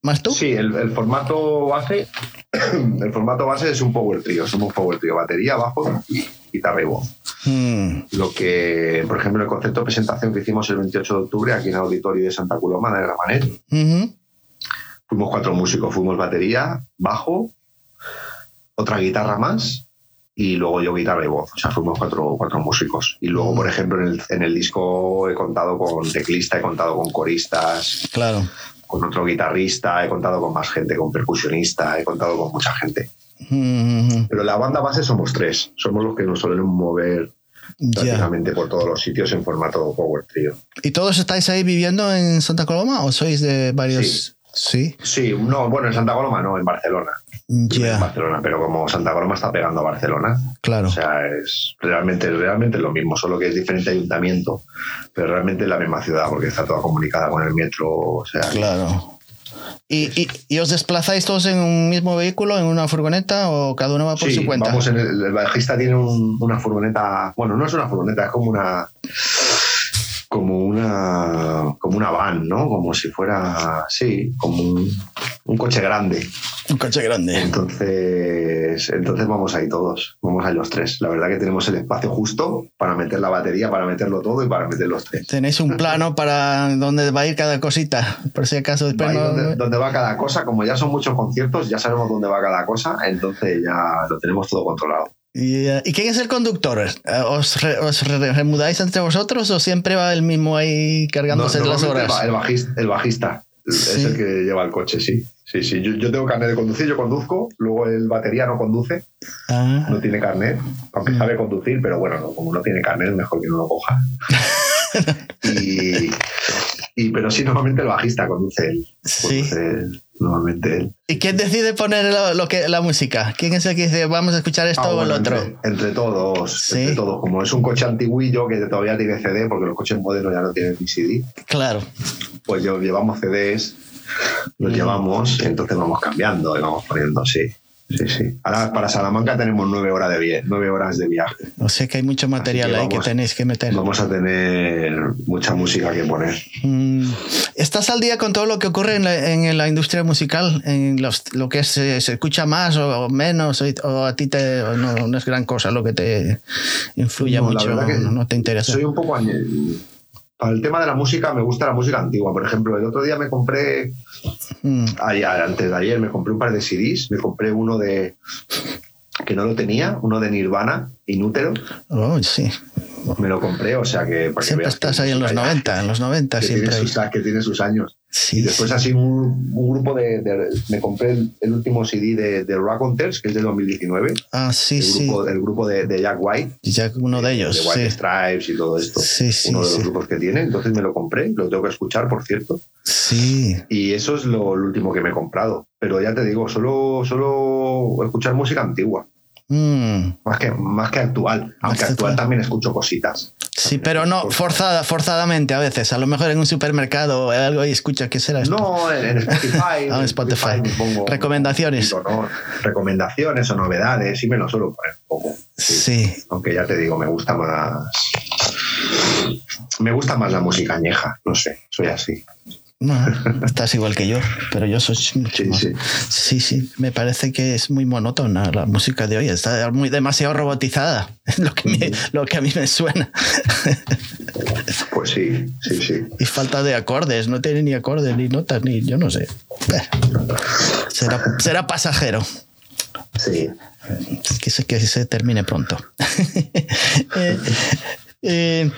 más tú? Sí, el, el formato base, el formato base es un power trio. Somos power trio, batería, bajo y guitarra y voz. Mm, Lo que, por ejemplo, el concepto de presentación que hicimos el 28 de octubre aquí en el auditorio de Santa Coloma de Gramanet, ujú. fuimos cuatro músicos, fuimos batería, bajo, otra guitarra más y luego yo guitarra y voz. O sea, fuimos cuatro, cuatro músicos. Y luego, por ejemplo, en el, en el disco he contado con teclista, he contado con coristas, Claro. con otro guitarrista, he contado con más gente, con percusionista, he contado con mucha gente. Mm, Pero la banda base somos tres, somos los que nos solemos mover prácticamente por todos los sitios en formato Power Trio. ¿Y todos estáis ahí viviendo en Santa Coloma o sois de varios? Sí. Sí, no, bueno, en Santa Coloma no, en Barcelona. En Barcelona, pero como Santa Coloma está pegando a Barcelona, claro. o sea, es realmente, realmente lo mismo, solo que es diferente ayuntamiento, pero realmente es la misma ciudad porque está toda comunicada con el metro, o sea, Claro. ¿Y, y, y os desplazáis todos en un mismo vehículo, en una furgoneta o cada uno va por sí, su cuenta? vamos en el, el bajista tiene un- una furgoneta, bueno, no es una furgoneta, es como una como una como una van, ¿no? Como si fuera, sí, como un, un coche grande. Un coche grande. Entonces, entonces vamos ahí todos, vamos ahí los tres. La verdad que tenemos el espacio justo para meter la batería, para meterlo todo y para meter los tres. Tenéis un plano para dónde va a ir cada cosita, por si acaso después no- donde, donde va cada cosa, como ya son muchos conciertos, ya sabemos dónde va cada cosa, entonces ya lo tenemos todo controlado. ¿Y, eh, ¿y quién es el conductor? Eh, ¿Os, re- os re- remudáis entre vosotros o siempre va el mismo ahí cargándose No, las horas? El, ba- el bajista, el bajista Sí. es el que lleva el coche, sí. Sí, sí. Yo, yo tengo carnet de conducir, yo conduzco, luego el batería no conduce, Ah, no tiene carnet, aunque Mm. sabe conducir, pero bueno, no, como no tiene carnet, mejor que no lo coja. y, y- pero sí, normalmente el bajista conduce él. Sí. Conduce normalmente él. ¿Y quién decide poner lo, lo que, la música? ¿Quién es el que dice vamos a escuchar esto Ah, o el otro? Entre, entre todos, Sí. entre todos. Como es un coche antiguillo que todavía tiene CD, porque los coches modernos ya no tienen CD, Claro. pues yo, llevamos CDs, los Mm. llevamos, entonces vamos cambiando y vamos poniendo, sí. Sí, sí. Ahora para Salamanca tenemos nueve horas de, vie- nueve horas de viaje. O sea que hay mucho material que ahí que tenéis que meter. Vamos a tener mucha música que poner. Mm, ¿Estás al día con todo lo que ocurre en la, en la industria musical? ¿En los- lo que se, se escucha más o, menos? O, o a ti te, no, no es gran cosa lo que te influye No, mucho? que no, te interesa. Soy un poco Para el tema de la música, me gusta la música antigua. Por ejemplo, el otro día me compré, Mm, ayer, antes de ayer, me compré un par de CDs. Me compré uno de. que no lo tenía, uno de Nirvana, Inútero. oh, sí. Me lo compré, o sea que. para Siempre estás ahí en los 90, en los 90 Que siempre. tiene, hay. sus, que tiene sus años. Sí, Y después sí. así un, un grupo de, de- Me compré el, el último CD de, de Raconteurs, que es de 2019. Ah, sí, el, sí. grupo, el grupo de, de Jack White. Ya uno de ellos, De White sí. Stripes y todo esto. Sí, sí, uno de los grupos que tiene. Entonces me lo compré, lo tengo que escuchar, por cierto. Sí. Y eso es lo, lo último que me he comprado. Pero ya te digo, solo, solo escuchar música antigua, Mm, más que, más que actual. Aunque que actual actual. también escucho cositas. Sí, pero no forzada, forzadamente a veces. A lo mejor en un supermercado o algo y escucha qué será esto. No, en, Spotify. Ah, en Spotify. pongo Recomendaciones. ¿no? Recomendaciones o novedades, sí me lo suelo poner un poco. Sí. Aunque ya te digo, me gusta más. Me gusta más la música añeja, no sé, soy así. No, estás igual que yo, pero yo soy mucho Sí, más. sí. Sí, sí, me parece que es muy monótona la música de hoy, está muy demasiado robotizada, es lo que, me- lo que a mí me suena. Pues sí, sí, sí. y falta de acordes, no tiene ni acordes, ni notas, ni yo no sé. Será, será pasajero. Sí. que se, que se termine pronto. Eh, eh,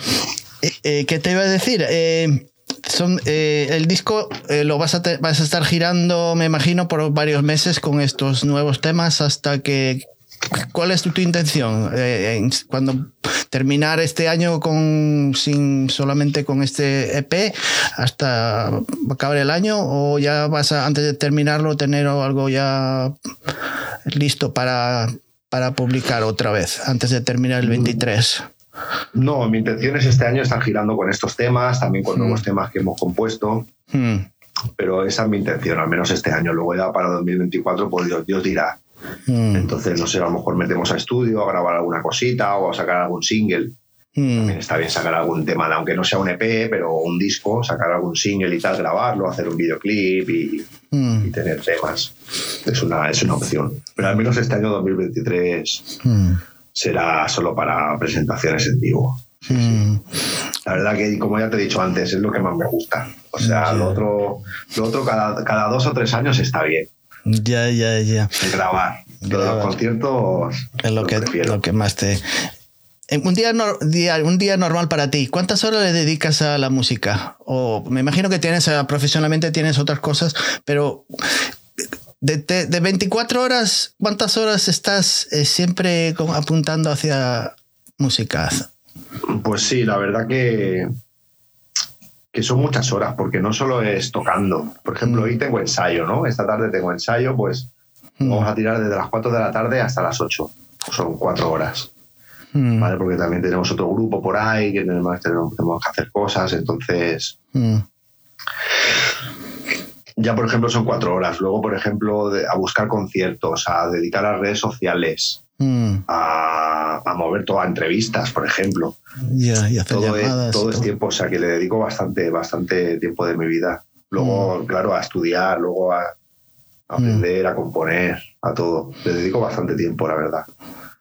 eh, ¿Qué te iba a decir? Eh, son, eh, el disco eh, lo vas a, te- vas a estar girando, me imagino, por varios meses con estos nuevos temas hasta que... ¿Cuál es tu, tu intención? Eh, cuando terminar este año con sin solamente con este EP hasta acabar el año o ya vas a antes de terminarlo tener algo ya listo para, para publicar otra vez antes de terminar el 23. No, mi intención es este año estar girando con estos temas, también con Mm. nuevos temas que hemos compuesto, Hmm, pero esa es mi intención, al menos este año. Luego ya para 2024, pues Dios, Dios dirá. hmm, Entonces, no sé, a lo mejor metemos a estudio, a grabar alguna cosita o a sacar algún single. hmm, También está bien sacar algún tema, aunque no sea un EP, pero un disco, sacar algún single y tal, grabarlo, hacer un videoclip y, hmm, y tener temas. Es una, es una opción. Pero al menos este año 2023 hmm, será solo para presentaciones en vivo. hmm. La verdad que, como ya te he dicho antes, es lo que más me gusta. O sea, Ya. lo otro, lo otro cada, cada dos o tres años está bien, Ya, ya, ya. grabar. Grabar. los conciertos Es lo lo que, prefiero. lo que más te... En un día, día- un día normal para ti, ¿cuántas horas le dedicas a la música? O me imagino que tienes, eh, profesionalmente tienes otras cosas, pero de, de- de 24 horas, ¿cuántas horas estás eh, siempre apuntando hacia música? Pues sí, la verdad que, que son muchas horas, porque no solo es tocando. Por ejemplo, Mm. hoy tengo ensayo, ¿no? Esta tarde tengo ensayo, pues Mm. vamos a tirar desde las 4 de la tarde hasta las 8. Son cuatro horas, Mm, ¿vale? Porque también tenemos otro grupo por ahí que tenemos, tenemos tenemos que hacer cosas, entonces mm, ya por ejemplo son cuatro horas. Luego, por ejemplo, de- a buscar conciertos, a dedicar a redes sociales, mm. a, a mover todas entrevistas, por ejemplo. Y hacer todo, es, llamadas. todo es todo. tiempo, o sea que le dedico bastante, bastante tiempo de mi vida. Luego, claro, a estudiar, luego a, a aprender, a componer, a todo. Le dedico bastante tiempo, la verdad.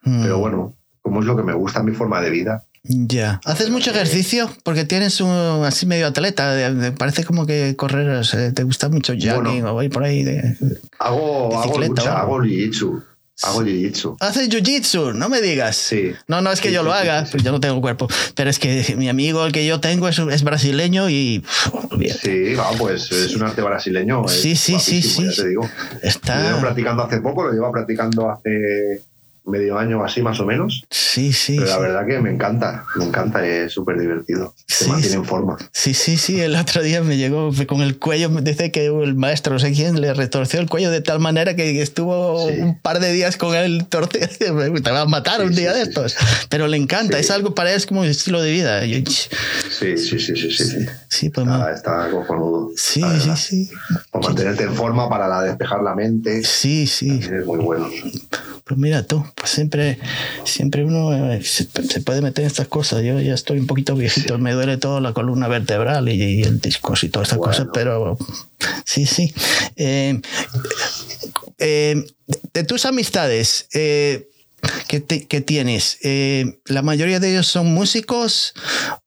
Mm. Pero bueno, como es lo que me gusta, mi forma de vida. Ya. ¿Haces mucho ejercicio? Porque tienes un así medio atleta. de- de- parece como que correr, o sea, te gusta mucho jogging Bueno. o ir por ahí. de- Hago, hago lucha, hago jiu-jitsu. Hago jiu-jitsu. Haces jiu-jitsu, no me digas. Sí. No, no es que Sí, yo sí, lo haga, sí, sí. yo no tengo cuerpo. Pero es que mi amigo, el que yo tengo, es, es brasileño y. pff. Sí, ah, pues es un arte brasileño. Sí, sí, sí, sí. te digo. Lo llevo Está. practicando hace poco, lo llevo practicando hace medio año así más o menos. Sí, sí. Pero la sí. verdad que me encanta, me encanta, es súper divertido. Se Sí, mantiene sí. en forma. Sí, sí, sí. El otro día me llegó con el cuello. Dice que el maestro, no sé quién, le retorció el cuello de tal manera que estuvo un par de días con él torcido. Te va a matar un día de estos. Pero le encanta. Es algo para él, es como un estilo de vida. Yo- Sí, sí, sí, sí, sí. sí. sí, pues Está, está cojonudo. sí, sí, sí. Por mantenerte en forma para despejar la mente. Sí, sí. Es muy bueno. Pues mira tú, pues siempre, siempre uno eh, se, se puede meter en estas cosas. Yo ya estoy un poquito viejito, me duele toda la columna vertebral y, y el discos y todas estas Bueno. cosas, pero sí, sí. Eh, eh, de tus amistades eh, que, te- que tienes, eh, ¿la mayoría de ellos son músicos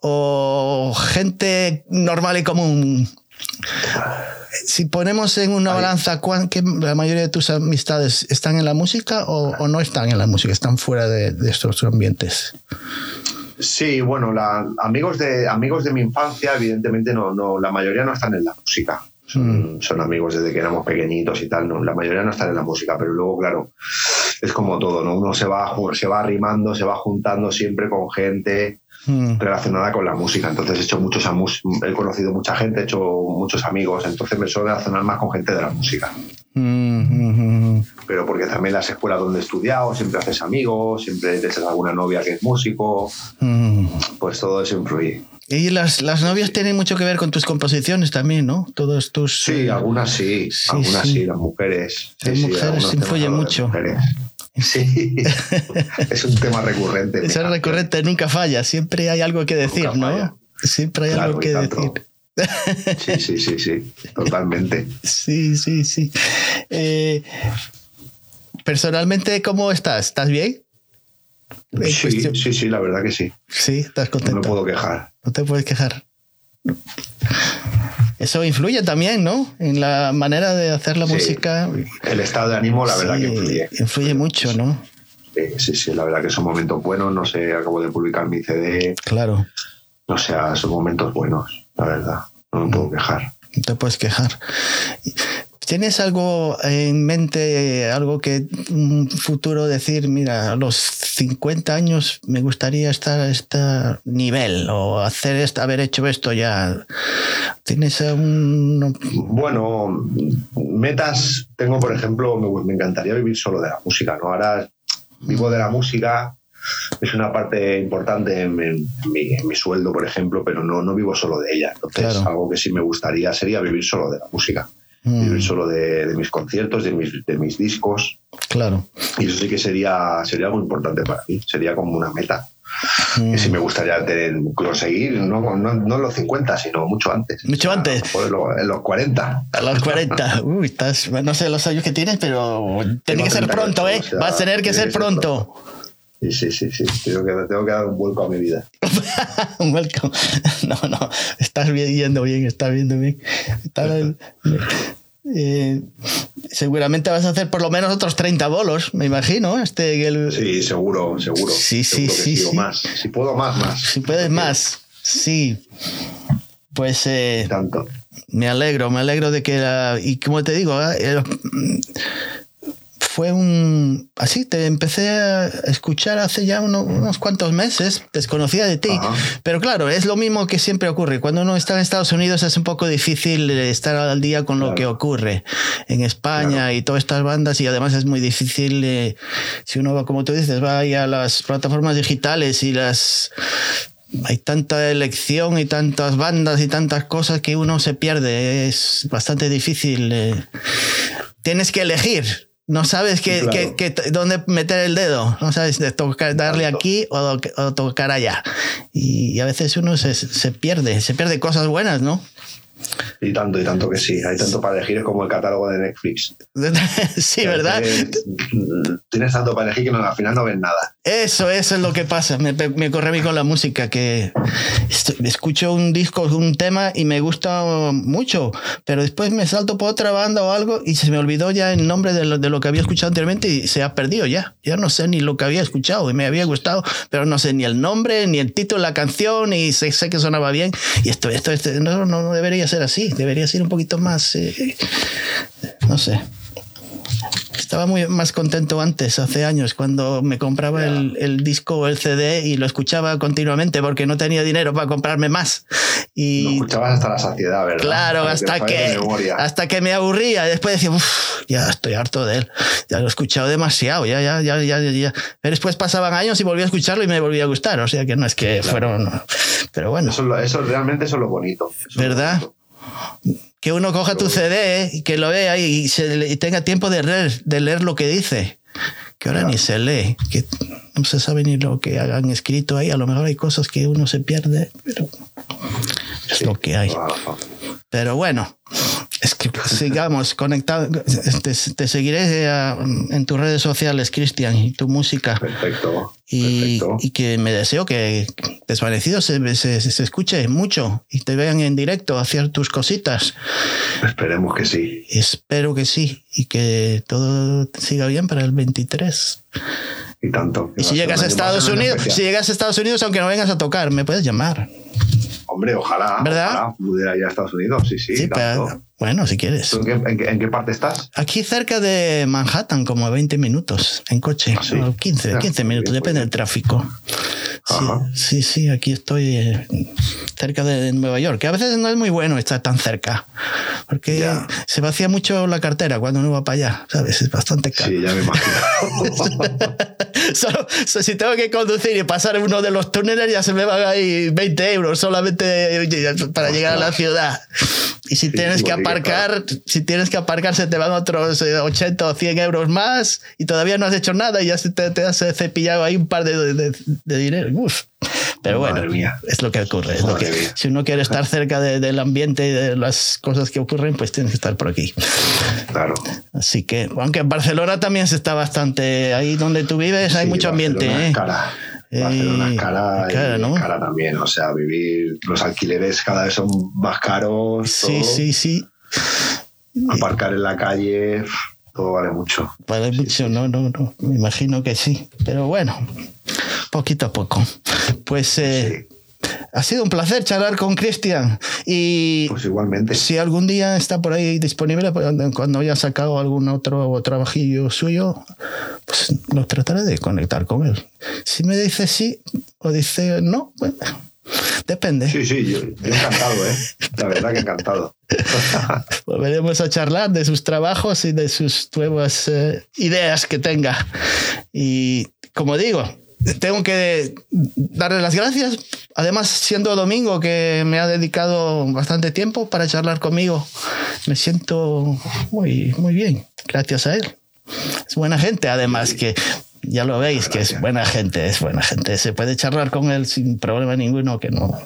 o gente normal y común? Si ponemos en una balanza, ¿cuán- qué- ¿la mayoría de tus amistades están en la música o, o no están en la música? ¿Están fuera de, de estos ambientes? Sí, bueno, la, amigos, de, amigos de mi infancia, evidentemente, no, no, la mayoría no están en la música. Son, son amigos desde que éramos pequeñitos y tal, no, la mayoría no están en la música, pero luego, claro, es como todo, ¿no? Uno se va, se va arrimando, se va juntando siempre con gente Mm, relacionada con la música. Entonces he hecho muchos he conocido mucha gente, he hecho muchos amigos, entonces me suelo relacionar más con gente de la música. mm, mm. Pero porque también las escuelas donde he estudiado, siempre haces amigos, siempre tienes alguna novia que es músico, Mm. pues todo eso influye. Y las, las novias tienen mucho que ver con tus composiciones también, ¿no? Todos tus... Sí, eh, algunas sí, sí, algunas sí. sí, las mujeres. Sí, Las mujeres influyen mucho. mujeres. Sí, es un tema recurrente. canción. recurrente nunca falla, siempre hay algo que decir, Nunca ¿no? falla. Siempre hay Claro, algo que decir. Sí, sí, sí, sí, totalmente. Sí, sí, sí. Eh, personalmente, ¿cómo estás? ¿Estás bien? En Sí, cuestión- sí, sí, la verdad que sí. Sí, estás No contento. me puedo quejar. No te puedes quejar. Eso influye también, ¿no? En la manera de hacer la Sí. música. El estado de ánimo, la verdad Sí, que influye. influye mucho, ¿no? Sí, sí, sí, la verdad que son momentos buenos. No sé, acabo de publicar mi CD. Claro, O sea, son momentos buenos, la verdad. No me puedo quejar. no te puedes quejar. ¿Tienes algo en mente, algo que un futuro decir, mira, a los 50 años me gustaría estar a este nivel o hacer esto, haber hecho esto ya? ¿Tienes un... Bueno, metas, tengo por ejemplo, me, me encantaría vivir solo de la música, ¿no? Ahora vivo de la música, es una parte importante en, en mi, en mi sueldo, por ejemplo, pero no, no vivo solo de ella. Entonces, Claro. algo que sí me gustaría sería vivir solo de la música, Mm, solo de, de mis conciertos, de mis, de mis discos. claro. Y eso sí que sería, sería algo importante para mí, sería como una meta. Mm. Que sí me gustaría tener, conseguir, no, no, no en los 50, sino mucho antes. Mucho antes. mejor En los, en los 40. A los 40. Uy, estás, no sé los años que tienes, pero tiene que ser 38, pronto, ¿eh? o sea, Vas a tener que ser que ser pronto. Sí, sí, sí, sí. Tengo que, tengo que dar un vuelco a mi vida. Welcome. No, no, estás bien, yendo bien, estás viendo bien. Eh, seguramente vas a hacer por lo menos otros 30 bolos, me imagino. Este, el, Sí, seguro, seguro. Sí, sí, que sí, o sí. más. Si puedo, más, más. Si puedes más, sí. Pues eh, Tanto. me alegro, me alegro de que la, y como te digo, eh, fue un así te empecé a escuchar hace ya uno- unos cuantos meses desconocía de ti Ajá. pero claro es lo mismo que siempre ocurre cuando uno está en Estados Unidos es un poco difícil estar al día con lo que ocurre en España y todas estas bandas y además es muy difícil eh, si uno va como tú dices va ahí a las plataformas digitales y las hay tanta elección y tantas bandas y tantas cosas que uno se pierde. Es bastante difícil. eh. Tienes que elegir. No sabes qué, Claro. qué- qué- dónde meter el dedo. No sabes de tocar, darle aquí o, o tocar allá. Y, a veces uno se, se pierde. Se pierde cosas buenas, ¿no? Y tanto, y tanto que sí. Hay tanto para elegir, como el catálogo de Netflix. sí, ¿verdad? Tienes, tienes tanto para elegir que no, al final no ves nada. Eso, eso es lo que pasa. Me, me corre a mí con la música, que escucho un disco, un tema y me gusta mucho, pero después me salto por otra banda o algo y se me olvidó ya el nombre de lo, de lo que había escuchado anteriormente y se ha perdido ya. Ya no sé ni lo que había escuchado y me había gustado, pero no sé ni el nombre, ni el título de la canción y sé, sé que sonaba bien. Y esto, esto, esto no, no, no ser así, debería ser un poquito más, eh, no sé. Estaba muy más contento antes, hace años, cuando me compraba el, el disco o el CD y lo escuchaba continuamente porque no tenía dinero para comprarme más. Lo Y escuchabas hasta la saciedad, ¿verdad? Claro, hasta lo que, hasta que me aburría. Y después decía, "Uf, ya estoy harto de él. Ya lo he escuchado demasiado. Ya, ya, ya, ya, ya, ya". Pero después pasaban años y volví a escucharlo y me volvía a gustar. O sea que no es que fueron. Pero bueno, Eso, es lo- eso realmente eso es lo bonito. Eso es lo ¿Verdad? bonito. Que uno coja tu CD y que lo vea y, se y tenga tiempo de leer, de leer lo que dice. Que ahora ni se lee, que no se sabe ni lo que hagan escrito ahí. A lo mejor hay cosas que uno se pierde, pero es lo que hay. Pero bueno, es que sigamos conectados. Te, te seguiré eh, en tus redes sociales, Cristian, y tu música. Perfecto. Y, perfecto. y que me deseo que Desvanecido se, se, se escuche mucho y te vean en directo hacer tus cositas. Esperemos que sí. Espero que sí y que todo siga bien para el 23. Y tanto. Y si llegas a Estados Unidos, si llegas a Estados Unidos, aunque no vengas a tocar, me puedes llamar. Hombre, ojalá. ¿Verdad? Ojalá pudiera ir a Estados Unidos. Sí, sí. Sí, tanto. pero, bueno, si quieres. ¿Tú en, qué, en qué- en qué parte estás? Aquí cerca de Manhattan, como a 20 minutos en coche. Ah, sí. O 15, Ya, 15 muy minutos, depende del tráfico. Sí, sí, sí, aquí estoy eh, cerca de Nueva York, que a veces no es muy bueno estar tan cerca, porque Ya. se vacía mucho la cartera cuando uno va para allá, ¿sabes? Es bastante caro. Sí, ya me imagino. Solo, so- si tengo que conducir y pasar uno de los túneles, ya se me van ahí 20 euros solamente para llegar a la ciudad. Y si tienes que aparcar, si tienes que aparcar, se te van otros eh, 80 o 100 euros más y todavía no has hecho nada y ya se te, te has cepillado ahí un par de, de- de dinero. Uf. Pero bueno, es lo que ocurre. es lo Madre que- mía. si uno quiere estar cerca de- del ambiente y de las cosas que ocurren, pues tienes que estar por aquí. claro. Así que, aunque en Barcelona también se está bastante, ahí donde tú vives hay mucho ambiente. ¿eh? cara. Barcelona Eh, es cara, cara, y ¿no? cara también. O sea, vivir, los alquileres cada vez son más caros. Sí, todo. sí, sí. Aparcar en la calle, todo vale mucho. Vale mucho, no, no, no. Me imagino que sí. Pero bueno, poquito a poco. Pues eh, ha sido un placer charlar con Cristian. Y Pues igualmente. si algún día está por ahí disponible, pues, cuando haya sacado algún otro trabajillo suyo, pues lo trataré de conectar con él. Si me dice sí o dice no, bueno, depende. Sí, sí, yo, yo encantado, ¿eh? La verdad que encantado. Volveremos a charlar de sus trabajos y de sus nuevas eh, ideas que tenga. Y como digo, tengo que darle las gracias. Además, siendo domingo, que me ha dedicado bastante tiempo para charlar conmigo, me siento muy, muy bien, gracias a él. Es buena gente, además, que ya lo veis, que es buena gente, es buena gente. Se puede charlar con él sin problema ninguno, que no.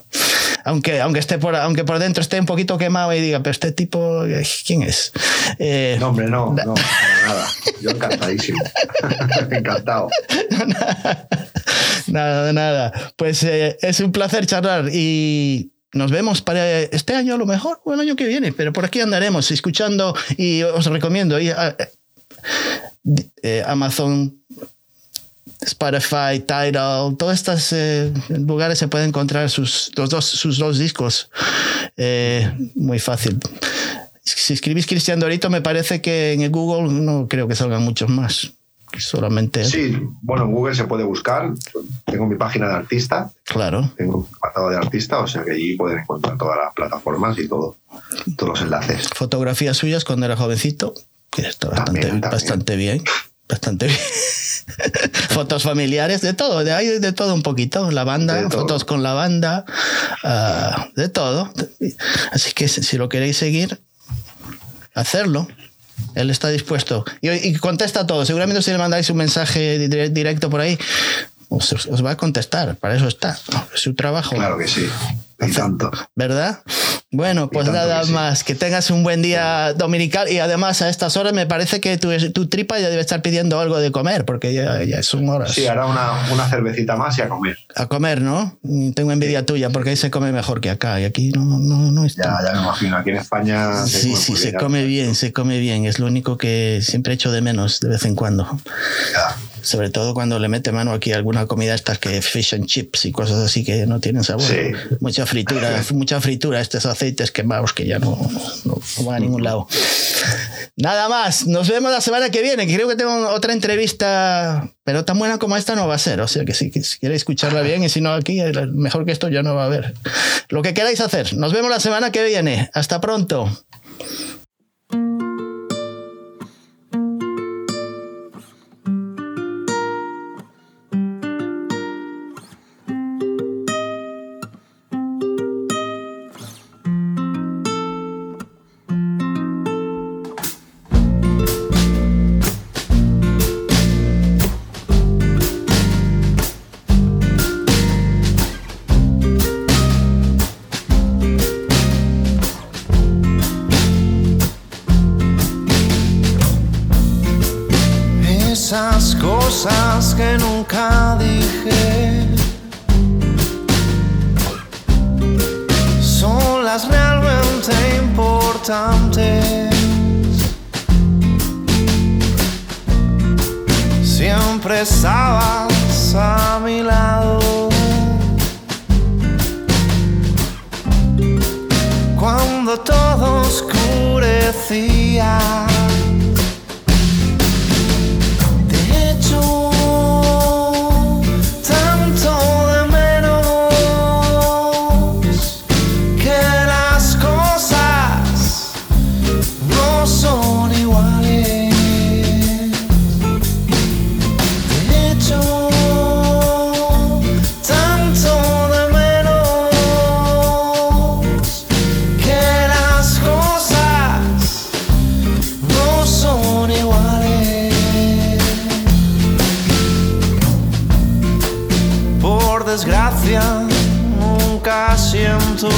Aunque, aunque, esté por, aunque por dentro esté un poquito quemado y diga, pero este tipo, ¿quién es? Eh, No, hombre, no, no, para nada. Yo encantadísimo. Encantado. nada, nada. Pues eh, es un placer charlar y nos vemos para este año a lo mejor o el año que viene, pero por aquí andaremos escuchando y os recomiendo ir a, eh, Amazon. Spotify, Tidal, todos estos eh, lugares se pueden encontrar sus, los dos, sus dos discos. Eh, muy fácil. Si escribís Cristian Dorito, me parece que en el Google no creo que salgan muchos más. Solamente. Sí, bueno, en Google se puede buscar. Tengo mi página de artista, Claro. tengo un apartado de artista, o sea que allí pueden encontrar todas las plataformas y todo, todos los enlaces. Fotografías suyas cuando era jovencito, que está bastante, También, también. bastante bien. Bastante bien. fotos familiares, de todo, de, hay de todo un poquito. La banda, De todo. fotos con la banda, ah, de todo. Así que si lo queréis seguir, hacerlo. Él está dispuesto. Y, y contesta todo. Seguramente si le mandáis un mensaje dire- directo por ahí, os, os va a contestar. Para eso está. Es su trabajo. Claro que sí, y tanto. ¿Verdad? Bueno, pues nada que sí. más. Que tengas un buen día dominical y además a estas horas me parece que tu, tu tripa ya debe estar pidiendo algo de comer porque ya, ya son horas. Sí, hará una, una cervecita más y a comer. A comer, ¿no? Mm, Tengo envidia tuya porque ahí se come mejor que acá y aquí no, no, no está. Ya, ya me imagino, aquí en España. se Sí, sí, se bien, come bien, se come bien. Es lo único que siempre echo de menos de vez en cuando. ya. Sobre todo cuando le mete mano aquí a alguna comida estas que fish and chips y cosas así que no tienen sabor. Sí. Mucha fritura, mucha fritura, estos aceites quemados que ya no, no, no van a ningún lado. Nada más, nos vemos la semana que viene. Creo que tengo otra entrevista, pero tan buena como esta no va a ser. O sea que si, si queréis escucharla bien y si no aquí, mejor que esto ya no va a haber. Lo que queráis hacer. Nos vemos la semana que viene. Hasta pronto. Desgracia, nunca siento.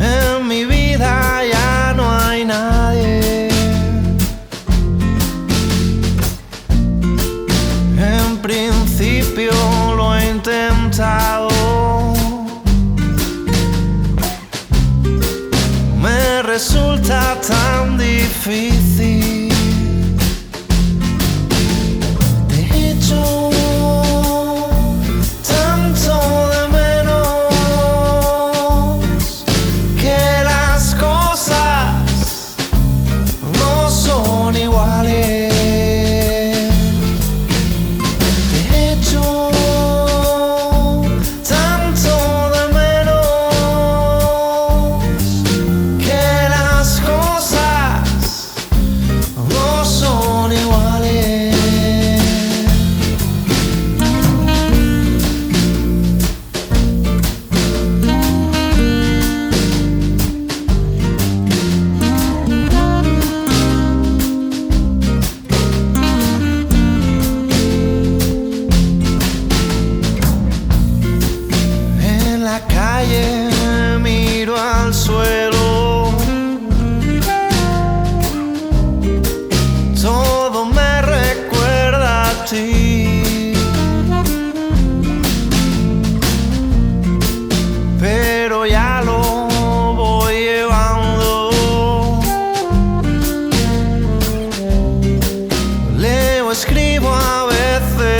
En mi vida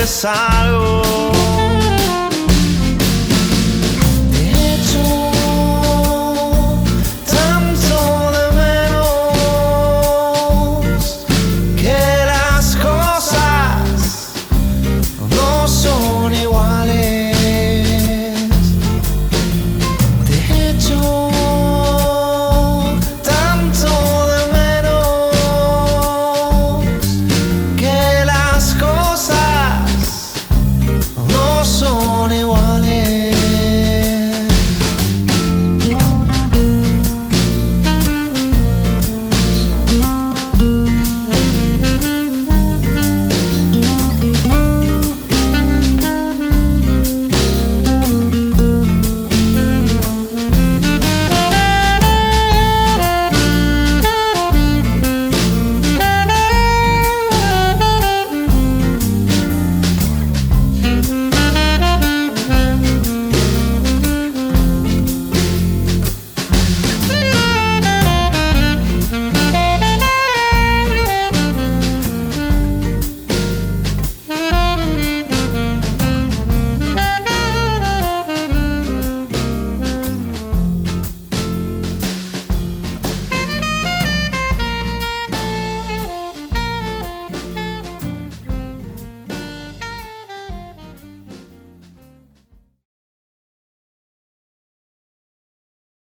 es algo